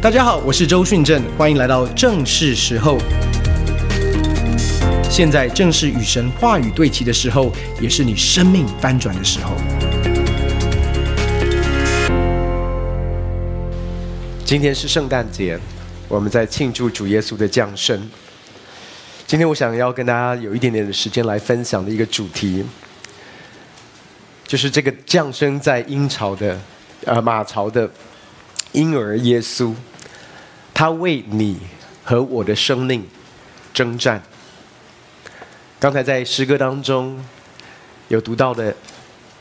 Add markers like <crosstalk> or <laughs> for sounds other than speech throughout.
大家好，我是周迅正，欢迎来到正是时候。现在正是与神话语对齐的时候，也是你生命翻转的时候。今天是圣诞节，我们在庆祝主耶稣的降生。今天我想要跟大家有一点点的时间来分享的一个主题，就是这个降生在鹰巢的，呃，马槽的婴儿耶稣。他为你和我的生命征战。刚才在诗歌当中有读到的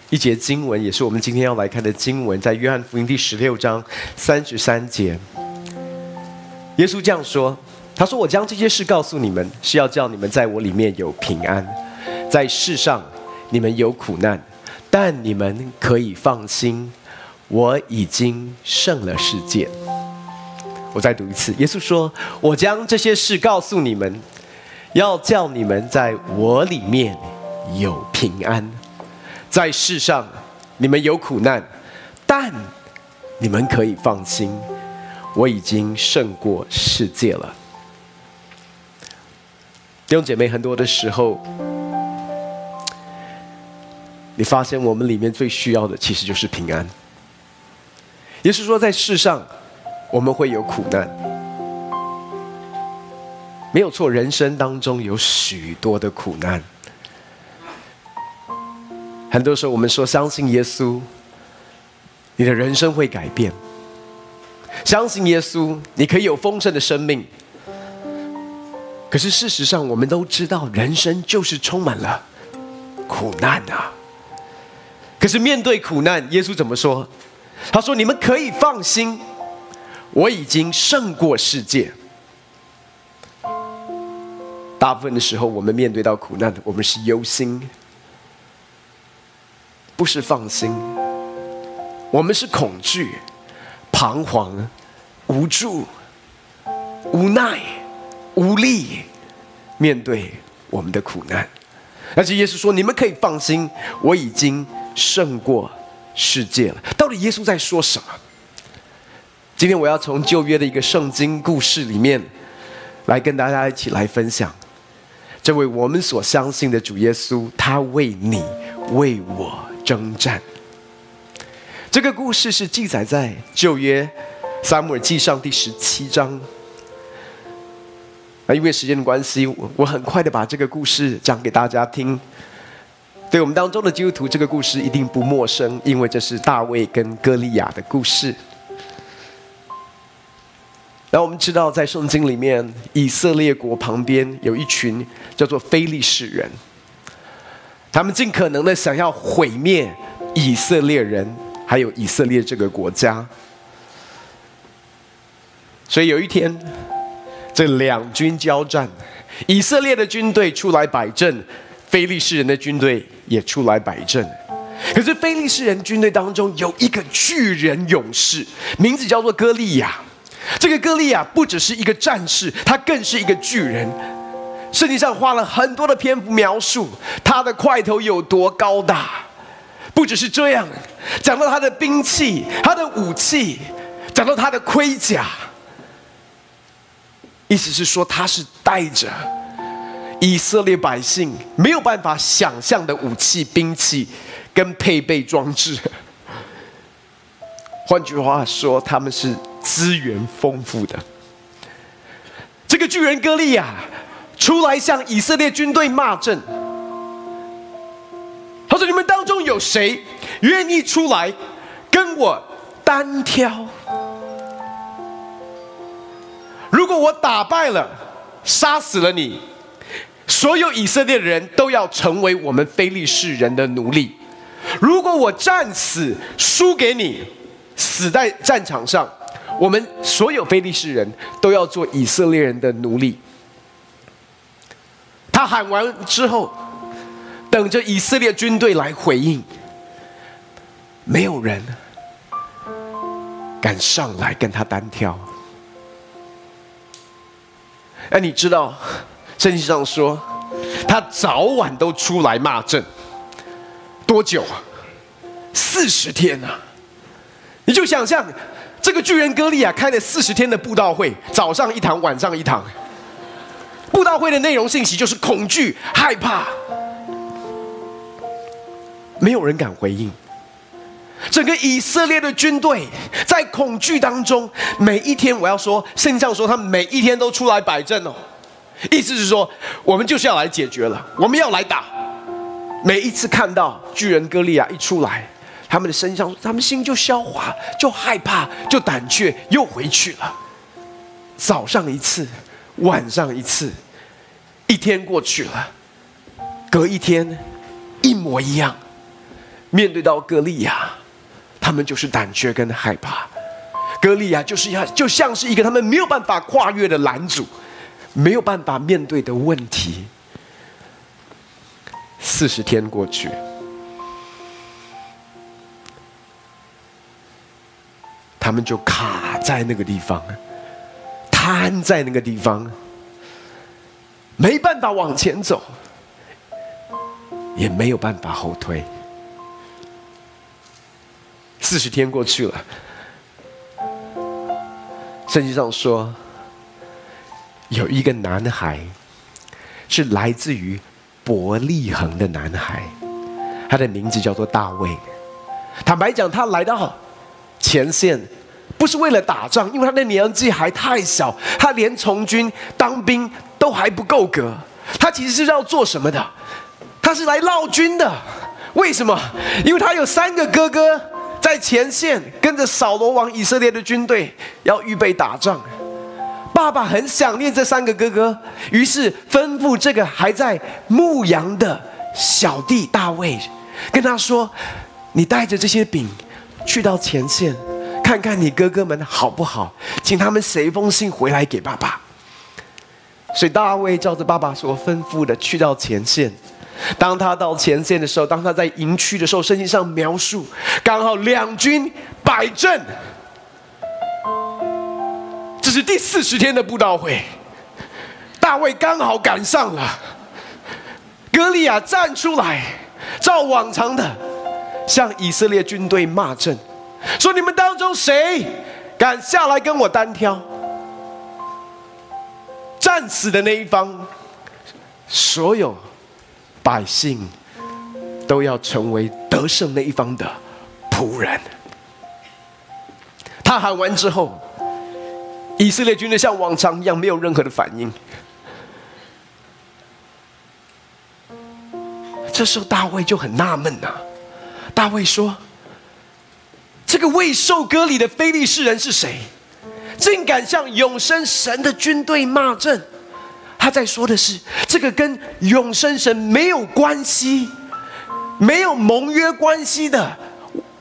一节经文，也是我们今天要来看的经文，在约翰福音第十六章三十三节。耶稣这样说：“他说，我将这些事告诉你们，是要叫你们在我里面有平安。在世上你们有苦难，但你们可以放心，我已经胜了世界。”我再读一次，耶稣说：“我将这些事告诉你们，要叫你们在我里面有平安。在世上你们有苦难，但你们可以放心，我已经胜过世界了。”弟兄姐妹，很多的时候，你发现我们里面最需要的其实就是平安。耶稣说，在世上。我们会有苦难，没有错。人生当中有许多的苦难，很多时候我们说相信耶稣，你的人生会改变；相信耶稣，你可以有丰盛的生命。可是事实上，我们都知道，人生就是充满了苦难啊。可是面对苦难，耶稣怎么说？他说：“你们可以放心。”我已经胜过世界。大部分的时候，我们面对到苦难，我们是忧心，不是放心。我们是恐惧、彷徨、无助、无奈、无力，面对我们的苦难。而且耶稣说：“你们可以放心，我已经胜过世界了。”到底耶稣在说什么？今天我要从旧约的一个圣经故事里面，来跟大家一起来分享，这位我们所相信的主耶稣，他为你为我征战。这个故事是记载在旧约撒母耳记上第十七章。那因为时间的关系，我我很快的把这个故事讲给大家听。对我们当中的基督徒，这个故事一定不陌生，因为这是大卫跟歌利亚的故事。那我们知道，在圣经里面，以色列国旁边有一群叫做非利士人，他们尽可能的想要毁灭以色列人，还有以色列这个国家。所以有一天，这两军交战，以色列的军队出来摆阵，非利士人的军队也出来摆阵。可是非利士人军队当中有一个巨人勇士，名字叫做歌利亚。这个歌利亚不只是一个战士，他更是一个巨人。圣经上花了很多的篇幅描述他的块头有多高大。不只是这样，讲到他的兵器、他的武器，讲到他的盔甲，意思是说他是带着以色列百姓没有办法想象的武器、兵器跟配备装置。<laughs> 换句话说，他们是。资源丰富的这个巨人歌利亚出来向以色列军队骂阵。他说：“你们当中有谁愿意出来跟我单挑？如果我打败了，杀死了你，所有以色列人都要成为我们非利士人的奴隶；如果我战死输给你，死在战场上。”我们所有非利士人都要做以色列人的奴隶。他喊完之后，等着以色列军队来回应，没有人敢上来跟他单挑。哎，你知道，圣经上说，他早晚都出来骂阵，多久？四十天啊！你就想象。这个巨人哥利亚开了四十天的布道会，早上一堂，晚上一堂。布道会的内容信息就是恐惧、害怕，没有人敢回应。整个以色列的军队在恐惧当中，每一天我要说，圣上说他每一天都出来摆阵哦，意思是说我们就是要来解决了，我们要来打。每一次看到巨人歌利亚一出来，他们的身上，他们心就消化，就害怕，就胆怯，又回去了。早上一次，晚上一次，一天过去了，隔一天，一模一样。面对到歌利亚。他们就是胆怯跟害怕，歌利亚就是要就像是一个他们没有办法跨越的拦阻，没有办法面对的问题。四十天过去，他们就卡在那个地方，瘫在那个地方，没办法往前走，也没有办法后退。四十天过去了，圣经上说，有一个男孩，是来自于伯利恒的男孩，他的名字叫做大卫。坦白讲，他来到前线，不是为了打仗，因为他的年纪还太小，他连从军当兵都还不够格。他其实是要做什么的？他是来闹军的。为什么？因为他有三个哥哥。在前线跟着扫罗王以色列的军队要预备打仗，爸爸很想念这三个哥哥，于是吩咐这个还在牧羊的小弟大卫，跟他说：“你带着这些饼去到前线，看看你哥哥们好不好，请他们写一封信回来给爸爸。”所以大卫照着爸爸所吩咐的去到前线。当他到前线的时候，当他在营区的时候，圣经上描述，刚好两军摆阵。是第四十天的布道会，大卫刚好赶上了。歌利亚站出来，照往常的向以色列军队骂阵，说：“你们当中谁敢下来跟我单挑？战死的那一方，所有。”百姓都要成为得胜那一方的仆人。他喊完之后，以色列军队像往常一样没有任何的反应。这时候大卫就很纳闷呐，大卫说：“这个未受割礼的非利士人是谁？竟敢向永生神的军队骂阵？”他在说的是，这个跟永生神没有关系、没有盟约关系的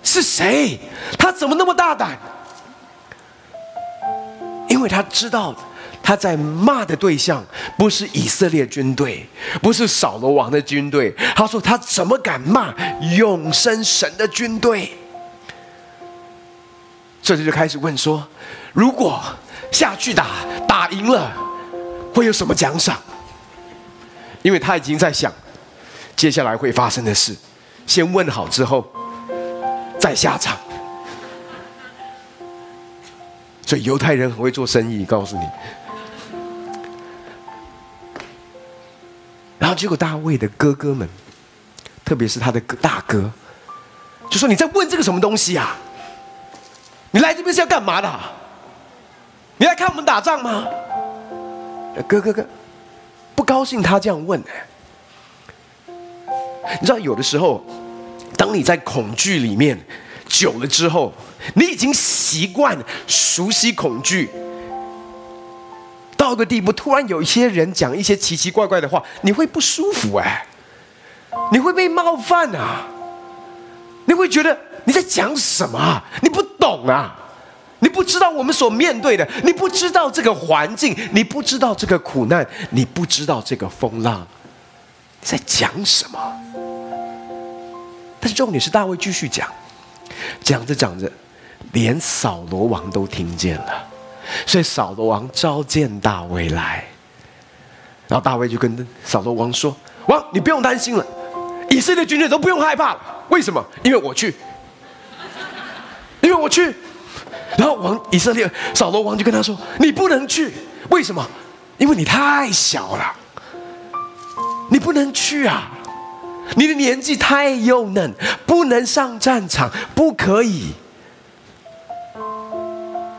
是谁？他怎么那么大胆？因为他知道他在骂的对象不是以色列军队，不是扫罗王的军队。他说：“他怎么敢骂永生神的军队？”这就就开始问说：“如果下去打，打赢了？”会有什么奖赏？因为他已经在想接下来会发生的事，先问好之后再下场。所以犹太人很会做生意，告诉你。然后结果大卫的哥哥们，特别是他的大哥，就说：“你在问这个什么东西啊？你来这边是要干嘛的？你来看我们打仗吗？”哥哥哥，不高兴他这样问哎，你知道有的时候，当你在恐惧里面久了之后，你已经习惯熟悉恐惧，到个地步，突然有一些人讲一些奇奇怪怪的话，你会不舒服哎，你会被冒犯啊，你会觉得你在讲什么啊？你不懂啊。你不知道我们所面对的，你不知道这个环境，你不知道这个苦难，你不知道这个风浪，在讲什么？但是重点是大卫继续讲，讲着讲着，连扫罗王都听见了，所以扫罗王召见大卫来，然后大卫就跟扫罗王说：“王，你不用担心了，以色列军队都不用害怕了。为什么？因为我去，因为我去。”然后王以色列扫罗王就跟他说：“你不能去，为什么？因为你太小了，你不能去啊！你的年纪太幼嫩，不能上战场，不可以。”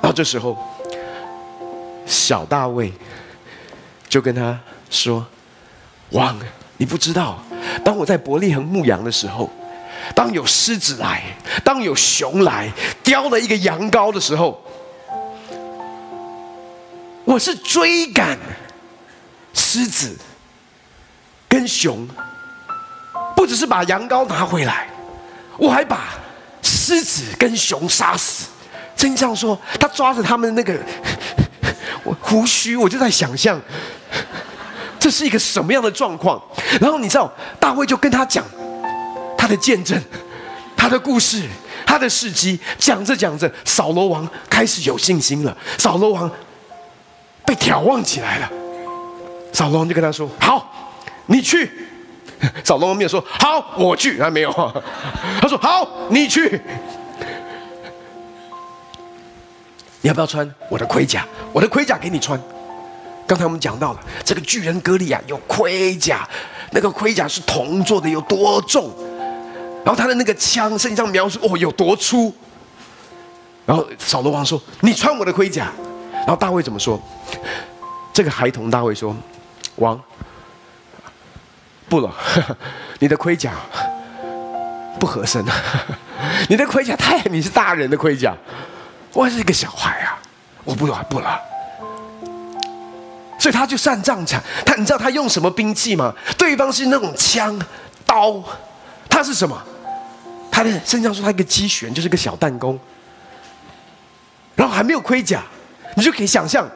到这时候，小大卫就跟他说：“王，你不知道，当我在伯利恒牧羊的时候。”当有狮子来，当有熊来叼了一个羊羔的时候，我是追赶狮子跟熊，只是把羊羔拿回来，我还把狮子跟熊杀死。真相说，他抓着他们那个 <laughs> 胡须，我就在想象这是一个什么样的状况。然后你知道，大卫就跟他讲。他的见证，他的故事，他的事迹，讲着讲着，扫罗王开始有信心了。扫罗王被眺望起来了。扫罗王就跟他说：“好，你去。” <laughs> 扫罗王没有说：“好，我去。”他没有。<laughs> 他说：“好，你去。你要不要穿我的盔甲？我的盔甲给你穿。刚才我们讲到了这个巨人歌利亚有盔甲，那个盔甲是铜做的，有多重？然后他的那个枪，圣经上描述哦有多粗。然后扫罗王说：“你穿我的盔甲。”然后大卫怎么说？这个孩童大卫说：“王，不了，<laughs> 你的盔甲不合身，<laughs> 你的盔甲太……你是大人的盔甲，我是一个小孩啊，我不了，不了。”所以他就上战场。他你知道他用什么兵器吗？对方是那种枪刀，他是什么？他的身上说他一个机旋，就是个小弹弓，然后还没有盔甲，你就可以想象，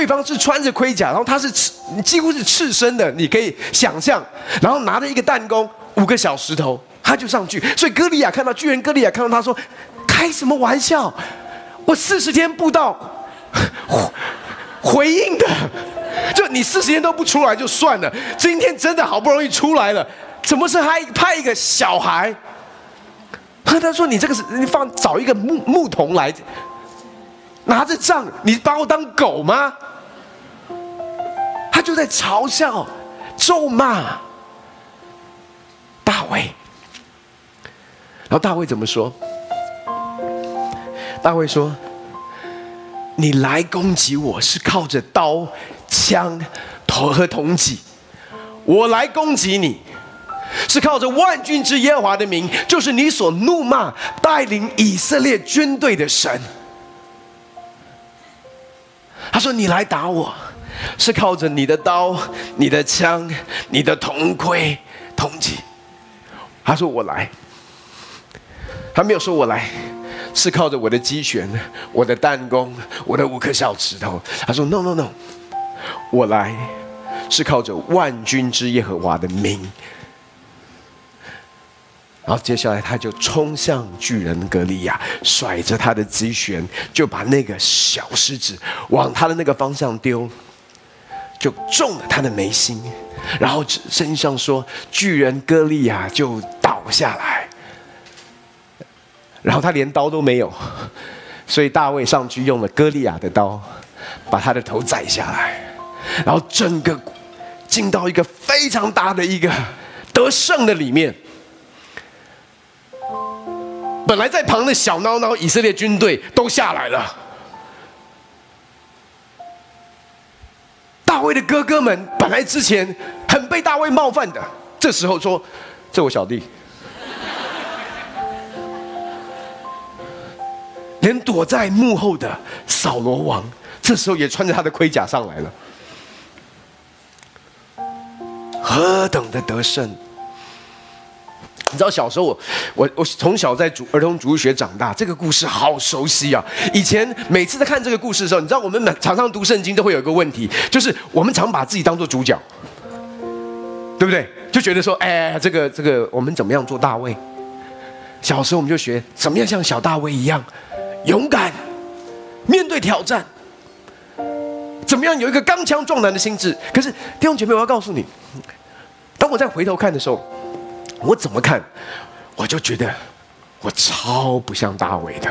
对方是穿着盔甲，然后他是赤，几乎是赤身的，你可以想象，然后拿着一个弹弓，五个小石头，他就上去。所以歌利亚看到巨人歌利亚看到他说：“开什么玩笑？我四十天不到回应的，就你四十天都不出来就算了，今天真的好不容易出来了，怎么是还派一个小孩？”他说：“你这个是你放找一个牧牧童来，拿着杖，你把我当狗吗？”他就在嘲笑、咒骂大卫。然后大卫怎么说？大卫说：“你来攻击我是靠着刀、枪、头和铜戟，我来攻击你。”是靠着万军之耶华的名，就是你所怒骂带领以色列军队的神。他说：“你来打我，是靠着你的刀、你的枪、你的铜盔、铜戟。”他说：“我来。”他没有说“我来”，是靠着我的机旋、我的弹弓、我的五颗小石头。他说：“No, no, no，我来是靠着万军之耶和华的名。”然后接下来，他就冲向巨人歌利亚，甩着他的机旋，就把那个小狮子往他的那个方向丢，就中了他的眉心。然后身上说，巨人歌利亚就倒下来。然后他连刀都没有，所以大卫上去用了歌利亚的刀，把他的头宰下来。然后整个进到一个非常大的一个得胜的里面。本来在旁的小孬孬以色列军队都下来了。大卫的哥哥们本来之前很被大卫冒犯的，这时候说：“这我小弟。<laughs> ”连躲在幕后的扫罗王，这时候也穿着他的盔甲上来了。何等的得胜！你知道小时候我我我从小在主儿童主日学长大，这个故事好熟悉啊！以前每次在看这个故事的时候，你知道我们常常读圣经都会有一个问题，就是我们常把自己当做主角，对不对？就觉得说，哎，这个这个我们怎么样做大卫？小时候我们就学怎么样像小大卫一样勇敢面对挑战，怎么样有一个刚强壮胆的心智。可是弟兄姐妹，我要告诉你，当我再回头看的时候。我怎么看，我就觉得我超不像大卫的。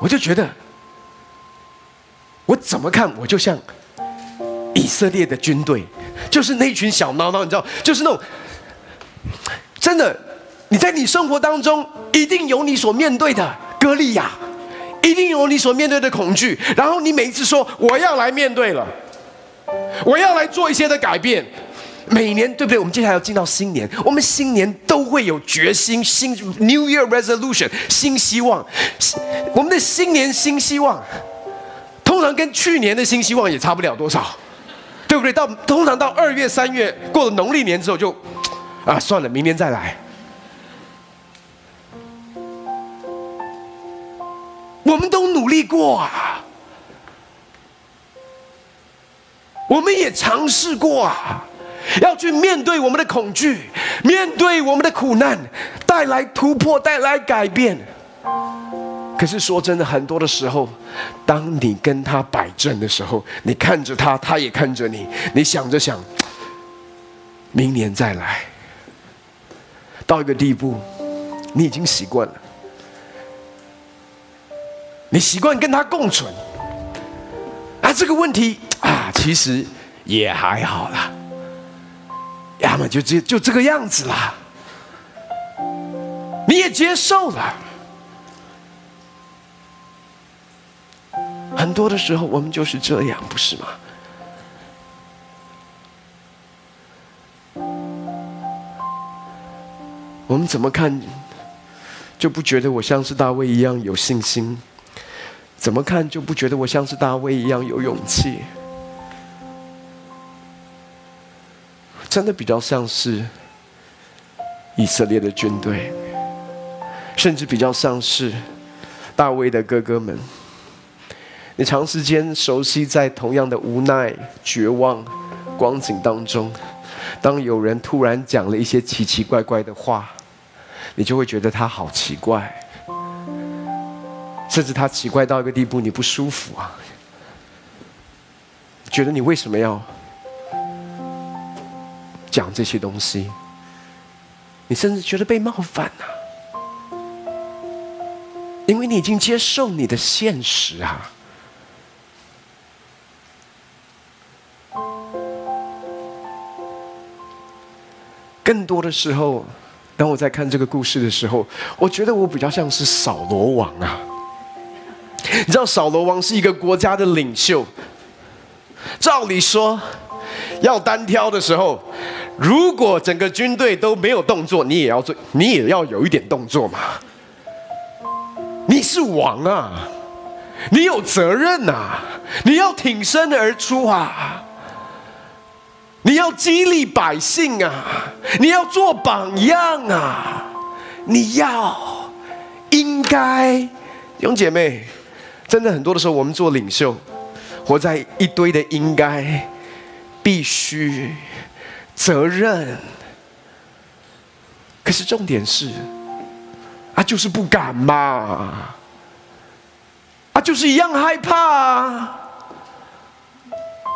我就觉得，我怎么看我就像以色列的军队，就是那群小孬孬，你知道，就是那种真的，你在你生活当中一定有你所面对的歌利亚，一定有你所面对的恐惧，然后你每一次说我要来面对了，我要来做一些的改变。每年对不对？我们接下来要进到新年，我们新年都会有决心，新 New Year Resolution，新希望。我们的新年新希望，通常跟去年的新希望也差不了多少，对不对？到通常到二月、三月过了农历年之后就，啊，算了，明年再来。我们都努力过啊，我们也尝试过啊。要去面对我们的恐惧，面对我们的苦难，带来突破，带来改变。可是说真的，很多的时候，当你跟他摆正的时候，你看着他，他也看着你，你想着想，明年再来。到一个地步，你已经习惯了，你习惯跟他共存。啊，这个问题啊，其实也还好啦。那么就这就这个样子啦，你也接受了。很多的时候，我们就是这样，不是吗？我们怎么看，就不觉得我像是大卫一样有信心？怎么看就不觉得我像是大卫一样有勇气？真的比较像是以色列的军队，甚至比较像是大卫的哥哥们。你长时间熟悉在同样的无奈、绝望光景当中，当有人突然讲了一些奇奇怪怪的话，你就会觉得他好奇怪，甚至他奇怪到一个地步，你不舒服啊，觉得你为什么要？讲这些东西，你甚至觉得被冒犯呐、啊，因为你已经接受你的现实啊。更多的时候，当我在看这个故事的时候，我觉得我比较像是扫罗王啊。你知道扫罗王是一个国家的领袖，照理说要单挑的时候。如果整个军队都没有动作，你也要做，你也要有一点动作嘛。你是王啊，你有责任啊，你要挺身而出啊，你要激励百姓啊，你要做榜样啊，你要应该，弟兄姐妹，真的很多的时候，我们做领袖，活在一堆的应该，必须。责任，可是重点是，啊，就是不敢嘛，啊，就是一样害怕啊，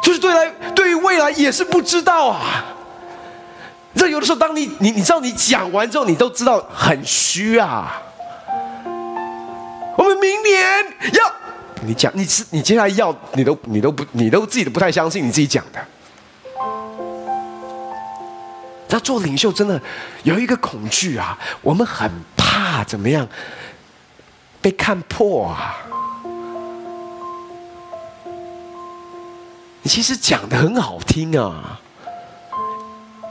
就是对来对于未来也是不知道啊。这有的时候，当你你你知道你讲完之后，你都知道很虚啊。我们明年要你讲，你是你接下来要你都你都不你都自己都不太相信你自己讲的。做领袖真的有一个恐惧啊，我们很怕怎么样被看破啊。你其实讲得很好听啊，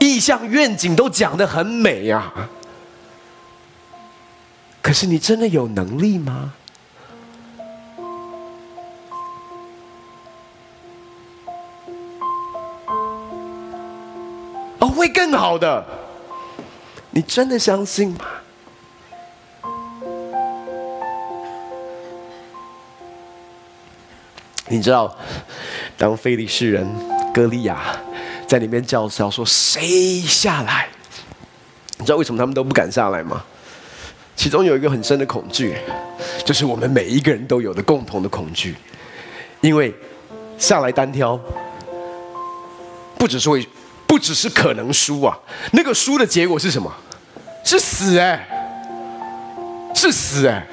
意向愿景都讲得很美啊，可是你真的有能力吗？哦会更好的，你真的相信吗？你知道，当非利士人歌利亚在里面叫嚣说：“谁下来？”你知道为什么他们都不敢下来吗？其中有一个很深的恐惧，就是我们每一个人都有的共同的恐惧，因为下来单挑，不只是会。不只是可能输啊，那个输的结果是什么？是死哎，是死哎。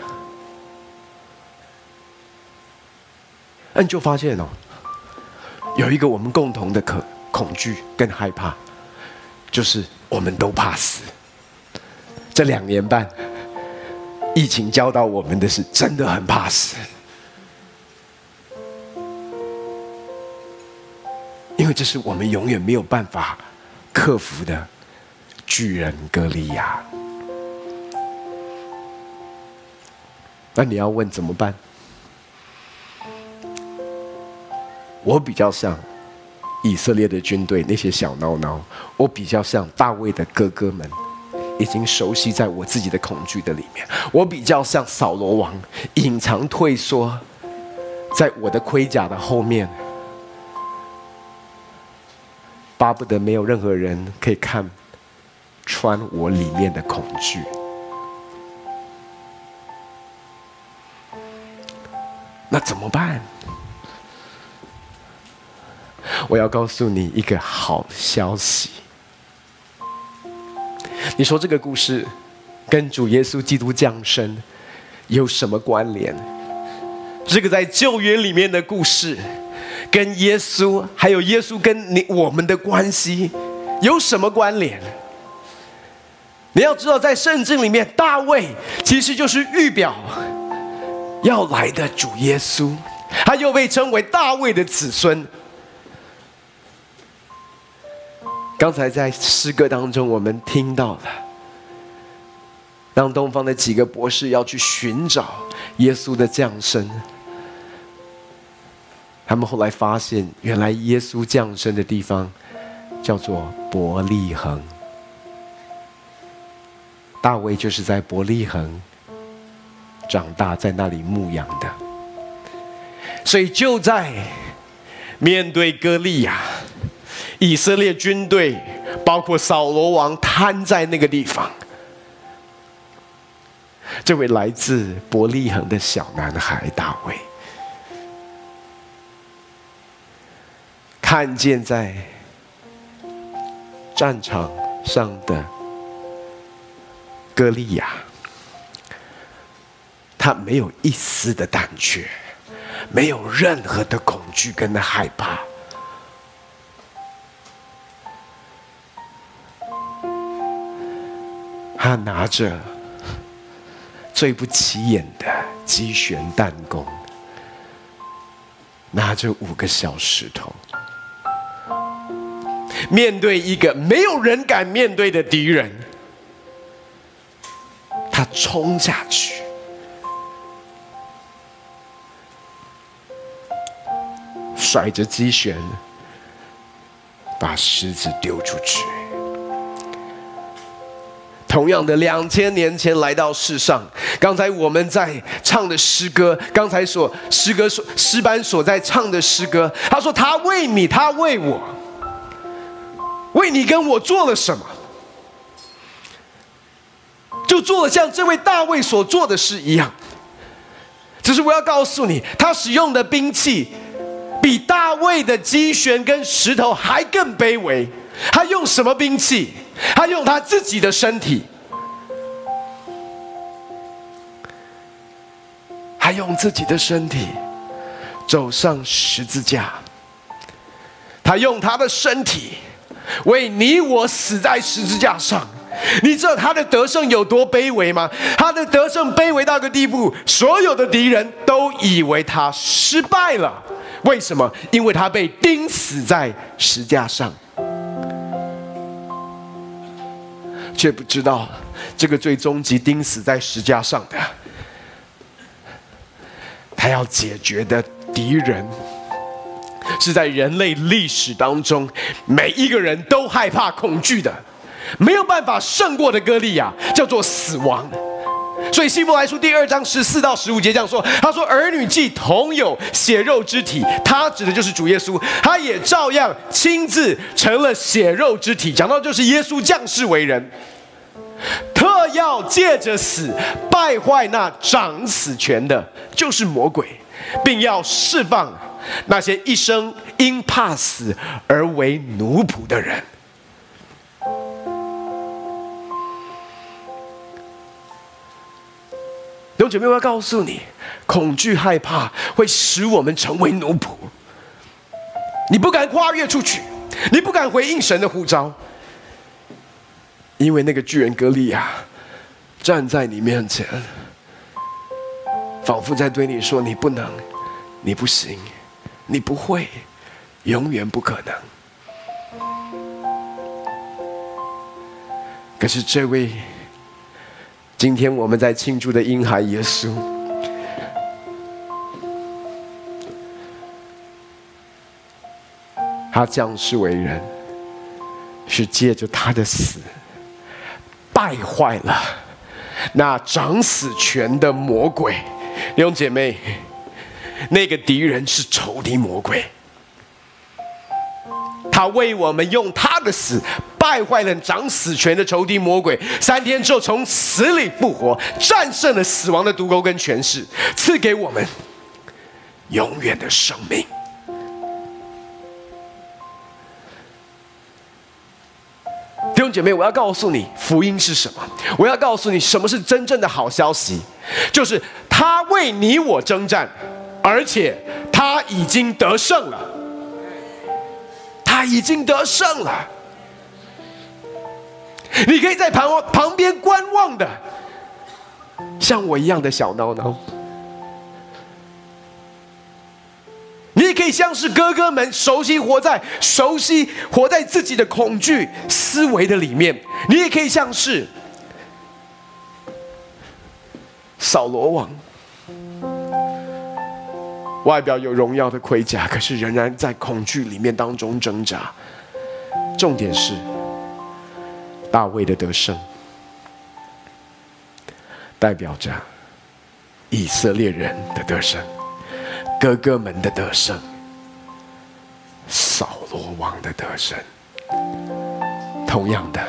那你就发现哦，有一个我们共同的可恐惧跟害怕，就是我们都怕死。这两年半，疫情教导我们的是，真的很怕死。这是我们永远没有办法克服的巨人歌利亚。那你要问怎么办？我比较像以色列的军队那些小孬孬，我比较像大卫的哥哥们，已经熟悉在我自己的恐惧的里面。我比较像扫罗王，隐藏退缩在我的盔甲的后面。巴不得没有任何人可以看穿我里面的恐惧。那怎么办？我要告诉你一个好消息。你说这个故事跟主耶稣基督降生有什么关联？这个在旧约里面的故事。跟耶稣，还有耶稣跟你我们的关系有什么关联？你要知道，在圣经里面，大卫其实就是预表要来的主耶稣，他又被称为大卫的子孙。刚才在诗歌当中，我们听到了，当东方的几个博士要去寻找耶稣的降生。他们后来发现，原来耶稣降生的地方叫做伯利恒。大卫就是在伯利恒长大，在那里牧养的。所以就在面对歌利亚，以色列军队包括扫罗王瘫在那个地方，这位来自伯利恒的小男孩大卫。看见在战场上的歌利亚，他没有一丝的胆怯，没有任何的恐惧跟害怕。他拿着最不起眼的机旋弹弓，拿着五个小石头。面对一个没有人敢面对的敌人，他冲下去，甩着机旋，把石子丢出去。同样的，两千年前来到世上，刚才我们在唱的诗歌，刚才所诗歌所诗班所在唱的诗歌，他说：“他为你，他为我。”为你跟我做了什么？就做了像这位大卫所做的事一样。只是我要告诉你，他使用的兵器比大卫的机旋跟石头还更卑微。他用什么兵器？他用他自己的身体。他用自己的身体走上十字架。他用他的身体。为你我死在十字架上，你知道他的得胜有多卑微吗？他的得胜卑微到个地步，所有的敌人都以为他失败了。为什么？因为他被钉死在石架上，却不知道这个最终极钉死在石架上的，他要解决的敌人。是在人类历史当中，每一个人都害怕、恐惧的，没有办法胜过的歌利亚，叫做死亡。所以希伯来书第二章十四到十五节这样说：“他说，儿女既同有血肉之体，他指的就是主耶稣，他也照样亲自成了血肉之体。讲到就是耶稣降世为人，特要借着死败坏那掌死权的，就是魔鬼，并要释放。”那些一生因怕死而为奴仆的人，弟兄姐妹，我要告诉你，恐惧、害怕会使我们成为奴仆。你不敢跨越出去，你不敢回应神的呼召，因为那个巨人格利亚站在你面前，仿佛在对你说：“你不能，你不行，你不会，永远不可能。”可是这位，今天我们在庆祝的婴孩耶稣，他降世为人，是借着他的死，败坏了那掌死权的魔鬼。弟兄姐妹，那个敌人是仇敌魔鬼。他为我们用他的死败坏了掌死权的仇敌魔鬼，三天之后从死里复活，战胜了死亡的毒钩跟权势，赐给我们永远的生命。弟兄姐妹，我要告诉你，福音是什么？我要告诉你，什么是真正的好消息？就是他为你我征战，而且他已经得胜了。他已经得胜了，你可以在旁旁边观望的，像我一样的小孬孬。你也可以像是哥哥们，熟悉活在熟悉活在自己的恐惧思维的里面。你也可以像是扫罗王。外表有荣耀的盔甲，可是仍然在恐惧里面当中挣扎。重点是大卫的得胜，代表着以色列人的得胜，哥哥们的得胜，扫罗王的得胜。同样的，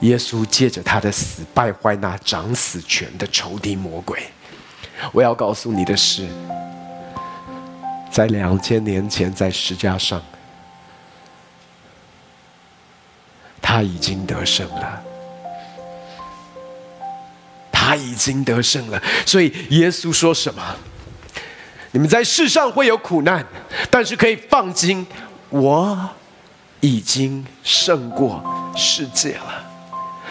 耶稣借着他的死败坏那掌死权的仇敌魔鬼。我要告诉你的是。在两千年前，在石架上，他已经得胜了。他已经得胜了。所以耶稣说什么？你们在世上会有苦难，但是可以放心，我已经胜过世界了。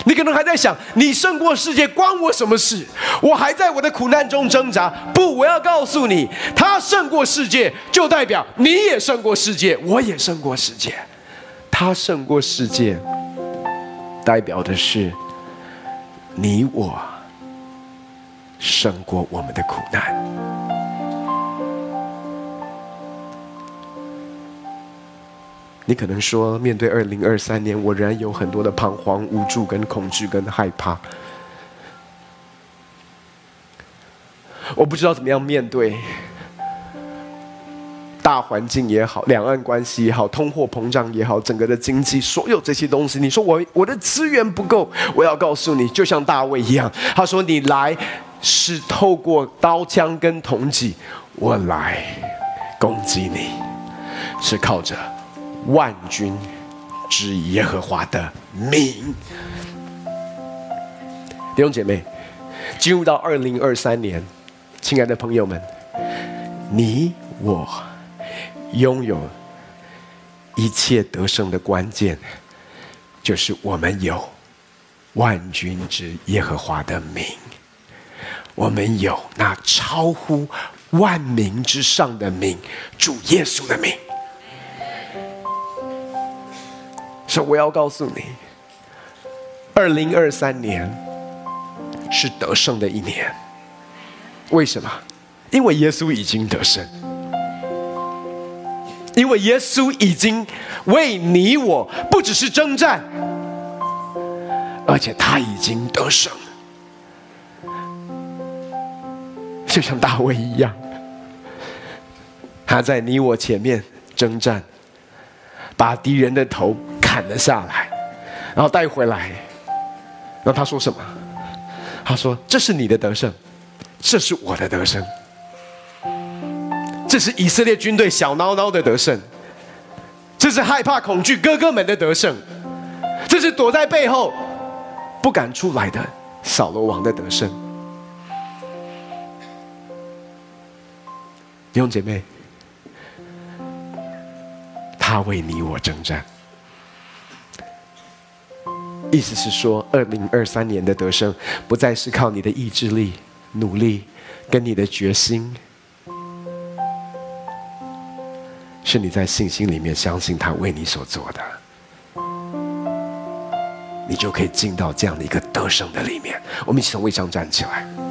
你可能还在想，你胜过世界关我什么事？我还在我的苦难中挣扎。不，我要告诉你，他胜过世界，就代表你也胜过世界，我也胜过世界。他胜过世界，代表的是你我胜过我们的苦难。你可能说，面对二零二三年，我仍然有很多的彷徨、无助、跟恐惧、跟害怕。我不知道怎么样面对大环境也好，两岸关系也好，通货膨胀也好，整个的经济，所有这些东西。你说我我的资源不够，我要告诉你，就像大卫一样，他说：“你来是透过刀枪跟铜戟，我来攻击你，是靠着。”万军之耶和华的名，弟兄姐妹，进入到二零二三年，亲爱的朋友们，你我拥有一切得胜的关键，就是我们有万军之耶和华的名，我们有那超乎万名之上的名，主耶稣的名。所以我要告诉你，二零二三年是得胜的一年。为什么？因为耶稣已经得胜，因为耶稣已经为你我不只是征战，而且他已经得胜，就像大卫一样，他在你我前面征战，把敌人的头。砍了下来，然后带回来。然后他说什么？他说：“这是你的得胜，这是我的得胜。这是以色列军队小孬孬的得胜，这是害怕恐惧哥哥们的得胜，这是躲在背后不敢出来的扫罗王的得胜。”弟兄姐妹，他为你我征战。意思是说，二零二三年的得胜，不再是靠你的意志力、努力跟你的决心，是你在信心里面相信他为你所做的，你就可以进到这样的一个得胜的里面。我们一起从位上站起来。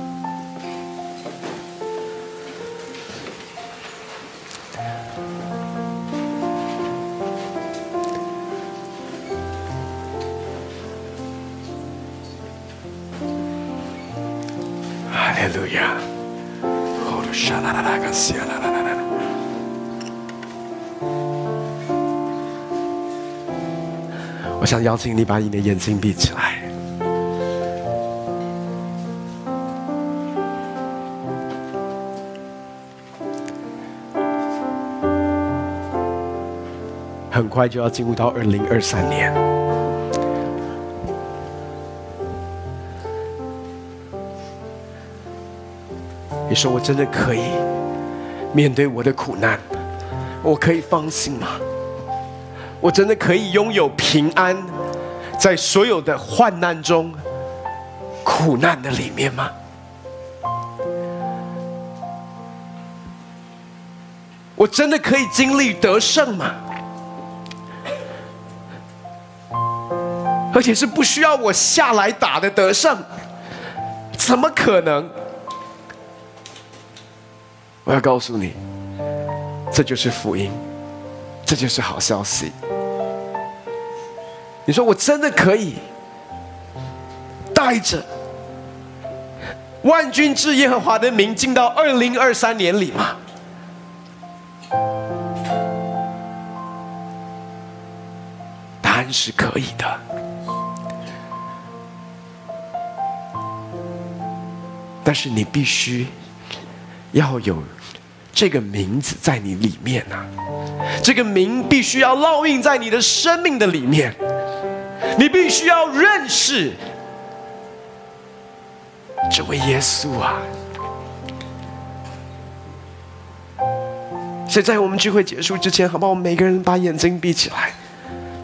我想邀请你把你的眼睛闭起来。很快就要进入到二零二三年。你说我真的可以面对我的苦难？我可以放心吗？我真的可以拥有平安，在所有的患难中、苦难的里面吗？我真的可以经历得胜吗？而且是不需要我下来打的得胜？怎么可能？我要告诉你，这就是福音，这就是好消息。你说我真的可以带着万军之耶和华的名进到二零二三年里吗？答案是可以的，但是你必须要有。这个名字在你里面呐、啊，这个名必须要烙印在你的生命的里面，你必须要认识这位耶稣啊！所以在我们聚会结束之前，好不好？我们每个人把眼睛闭起来，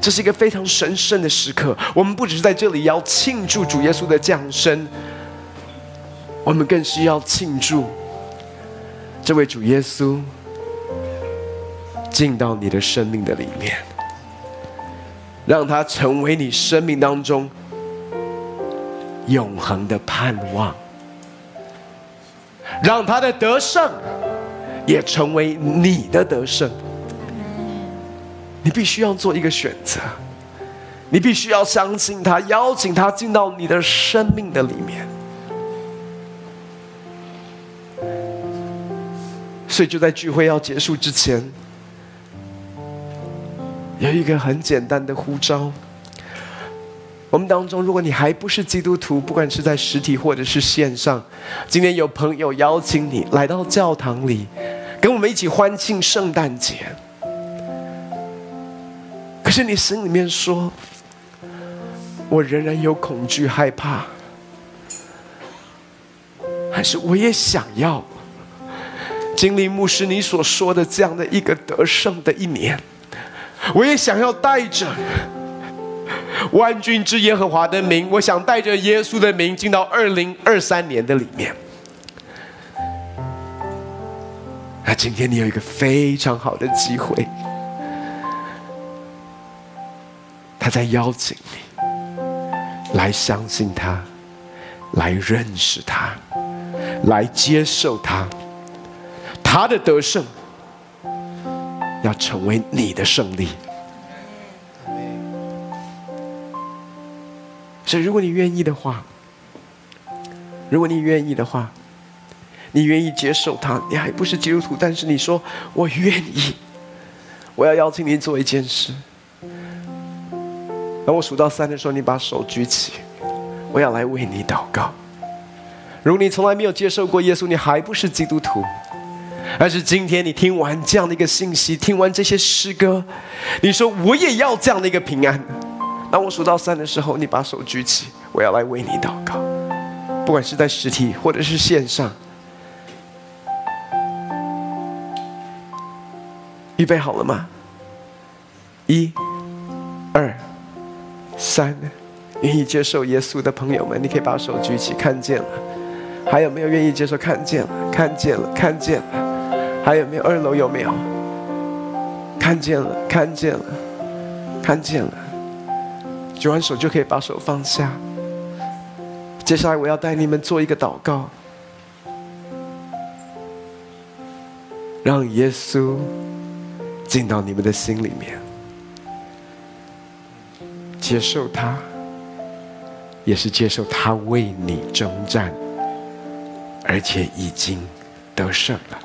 这是一个非常神圣的时刻。我们不只是在这里要庆祝主耶稣的降生，我们更需要庆祝。这位主耶稣进到你的生命的里面，让他成为你生命当中永恒的盼望，让他的得胜也成为你的得胜。你必须要做一个选择，你必须要相信他，邀请他进到你的生命的里面。所以就在聚会要结束之前，有一个很简单的呼召。我们当中，如果你还不是基督徒，不管是在实体或者是线上，今天有朋友邀请你来到教堂里，跟我们一起欢庆圣诞节。可是你心里面说，我仍然有恐惧、害怕，还是我也想要？经历牧师你所说的这样的一个得胜的一年，我也想要带着万军之耶和华的名，我想带着耶稣的名进到二零二三年的里面。那今天你有一个非常好的机会，他在邀请你来相信他，来认识他，来接受他。他的得胜要成为你的胜利，所以如果你愿意的话，如果你愿意的话，你愿意接受他，你还不是基督徒，但是你说我愿意，我要邀请你做一件事。当我数到三的时候，你把手举起，我要来为你祷告。如果你从来没有接受过耶稣，你还不是基督徒。但是今天你听完这样的一个信息，听完这些诗歌，你说我也要这样的一个平安。当我数到三的时候，你把手举起，我要来为你祷告。不管是在实体或者是线上，预备好了吗？一、二、三，愿意接受耶稣的朋友们，你可以把手举起，看见了。还有没有愿意接受？看见了，看见了，看见了。还有没有？二楼有没有？看见了，看见了，看见了。举完手就可以把手放下。接下来我要带你们做一个祷告，让耶稣进到你们的心里面，接受他，也是接受他为你征战，而且已经得胜了。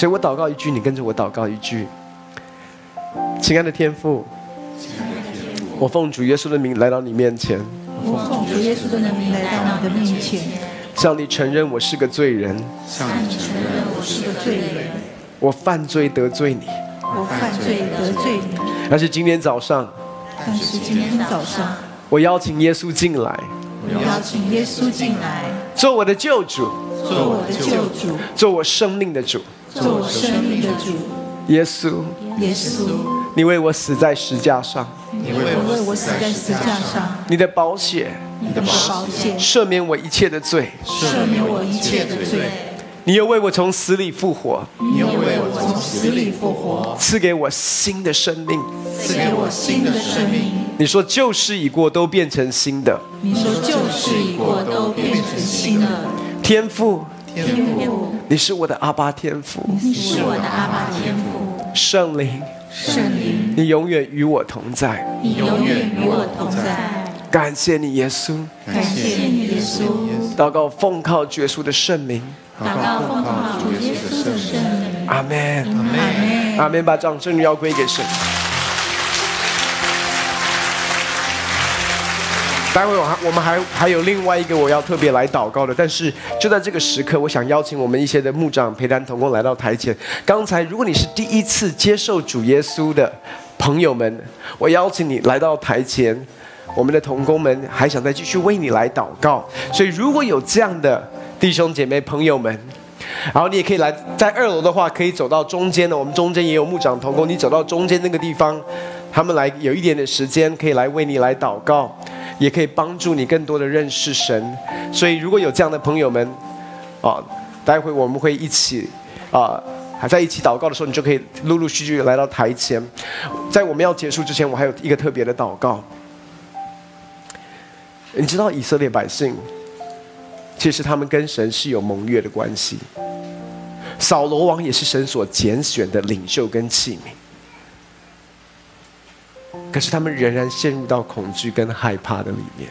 所以我祷告一句，你跟着我祷告一句：亲爱的天父，我奉主耶稣的名来到你面前。我奉主耶稣的名来到你的面前，向你承认我是个罪人。向你承认我是个罪人。我犯罪得罪你。我犯罪得罪你。但是今天早上，但是今天早上，我邀请耶稣进来。我邀请耶稣进来，做我的救主，做我的救主，做我生命的主。做我生命的主。耶稣，耶稣，你为我死在石架上。你为我死在石架上，你的宝血，你的宝血赦免我一切的罪，赦免我一切的罪。你又为我从死里复活，你又为我从死里复活，赐给我新的生命，赐给我新的生命。你说旧事已过，都变成新的。你说旧事已过，都变成新的。天父，天父，你是我的阿爸天父，你是我的阿爸天父。圣灵，圣灵，你永远与我同在，你永远与我同在。感谢你，耶稣，感谢你，耶稣。祷告奉靠耶稣的圣名，祷告奉靠主耶稣的圣名。阿门，阿门，阿门。把掌声要归给神。待会我还我们还还有另外一个我要特别来祷告的，但是就在这个时刻，我想邀请我们一些的牧长陪单同工来到台前。刚才如果你是第一次接受主耶稣的朋友们，我邀请你来到台前，我们的同工们还想再继续为你来祷告。所以如果有这样的弟兄姐妹朋友们，然后你也可以来在二楼的话，可以走到中间的，我们中间也有牧长同工，你走到中间那个地方，他们来有一点点时间，可以来为你来祷告。也可以帮助你更多的认识神，所以如果有这样的朋友们，啊，待会我们会一起，啊，还在一起祷告的时候，你就可以陆陆续续来到台前。在我们要结束之前，我还有一个特别的祷告。你知道以色列百姓，其实他们跟神是有盟约的关系。扫罗王也是神所拣选的领袖跟器皿。可是他们仍然陷入到恐惧跟害怕的里面。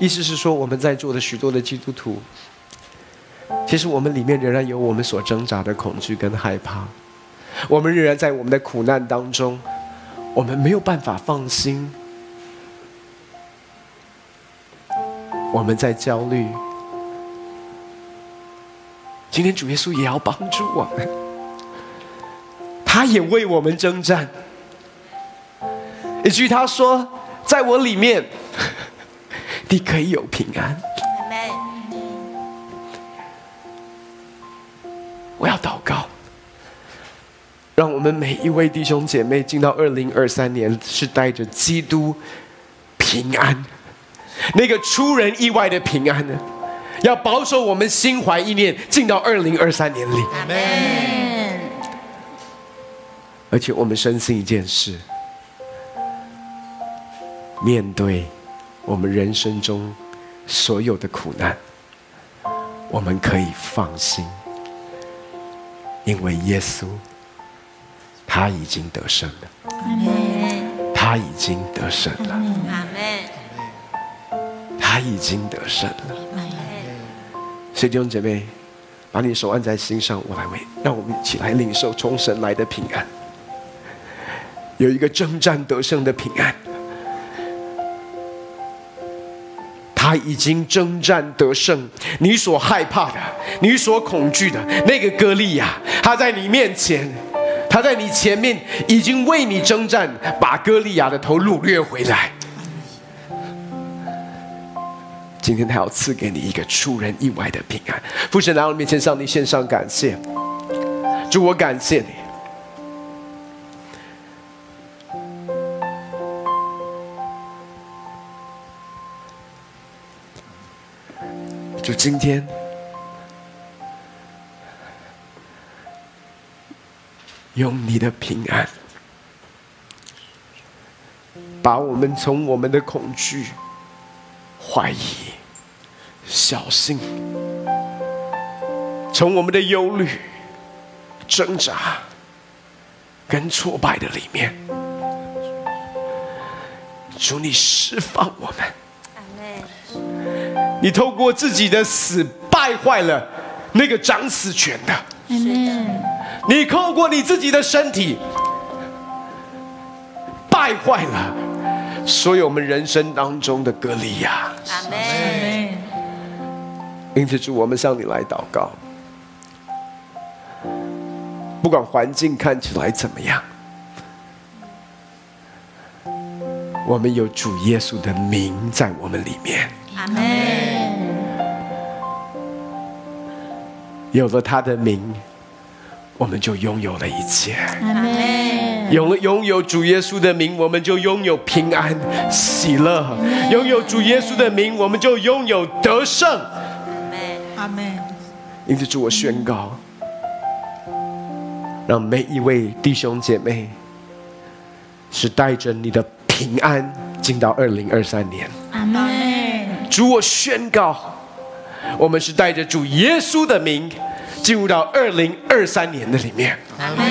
意思是说，我们在座的许多的基督徒，其实我们里面仍然有我们所挣扎的恐惧跟害怕。我们仍然在我们的苦难当中，我们没有办法放心。我们在焦虑。今天主耶稣也要帮助我们。他也为我们征战。一句他说：“在我里面，<laughs> 你可以有平安。”我要祷告，让我们每一位弟兄姐妹进到二零二三年是带着基督平安，那个出人意外的平安呢，要保守我们心怀意念进到二零二三年里。而且我们深信一件事：面对我们人生中所有的苦难，我们可以放心，因为耶稣他已经得胜了。他已经得胜了。他已经得胜了。所以弟兄姐妹，把你手按在心上，我来为，让我们一起来领受从神来的平安。有一个征战得胜的平安，他已经征战得胜。你所害怕的，你所恐惧的那个歌利亚，他在你面前，他在你前面已经为你征战，把歌利亚的头掳掠回来。今天他要赐给你一个出人意外的平安。父神来到面前，向你献上感谢。主，我感谢你。就今天，用你的平安，把我们从我们的恐惧、怀疑、小心，从我们的忧虑、挣扎跟挫败的里面，求你释放我们。你透过自己的死败坏了那个掌死权的，你透过你自己的身体败坏了所有我们人生当中的歌利亚。阿门。因此，主我们向你来祷告，不管环境看起来怎么样，我们有主耶稣的名在我们里面。阿门。有了他的名，我们就拥有了一切。有了拥有主耶稣的名，我们就拥有平安、喜乐。拥有主耶稣的名，我们就拥有得胜。阿门。因此，主我宣告，让每一位弟兄姐妹是带着你的平安进到二零二三年。阿门。主，我宣告，我们是带着主耶稣的名进入到二零二三年的里面。阿门。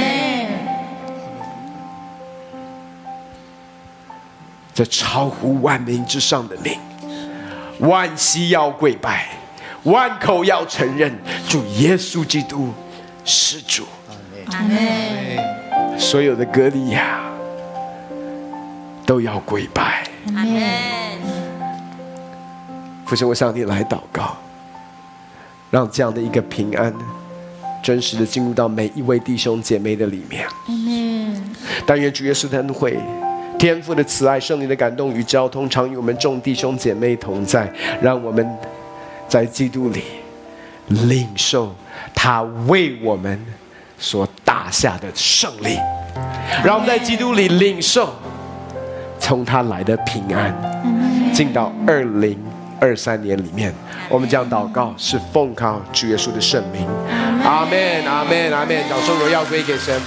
这超乎万民之上的名，万膝要跪拜，万口要承认主耶稣基督是主。阿门。所有的歌利亚都要跪拜。阿门。父神，我向你来祷告，让这样的一个平安，真实的进入到每一位弟兄姐妹的里面。但愿主耶稣的恩惠、天父的慈爱、圣灵的感动与交通，常与我们众弟兄姐妹同在。让我们在基督里领受他为我们所打下的胜利。让我们在基督里领受从他来的平安，进到二零。二三年里面，我们这样祷告，是奉靠主耶稣的圣名。阿门，阿门，阿门。掌声荣耀归给神。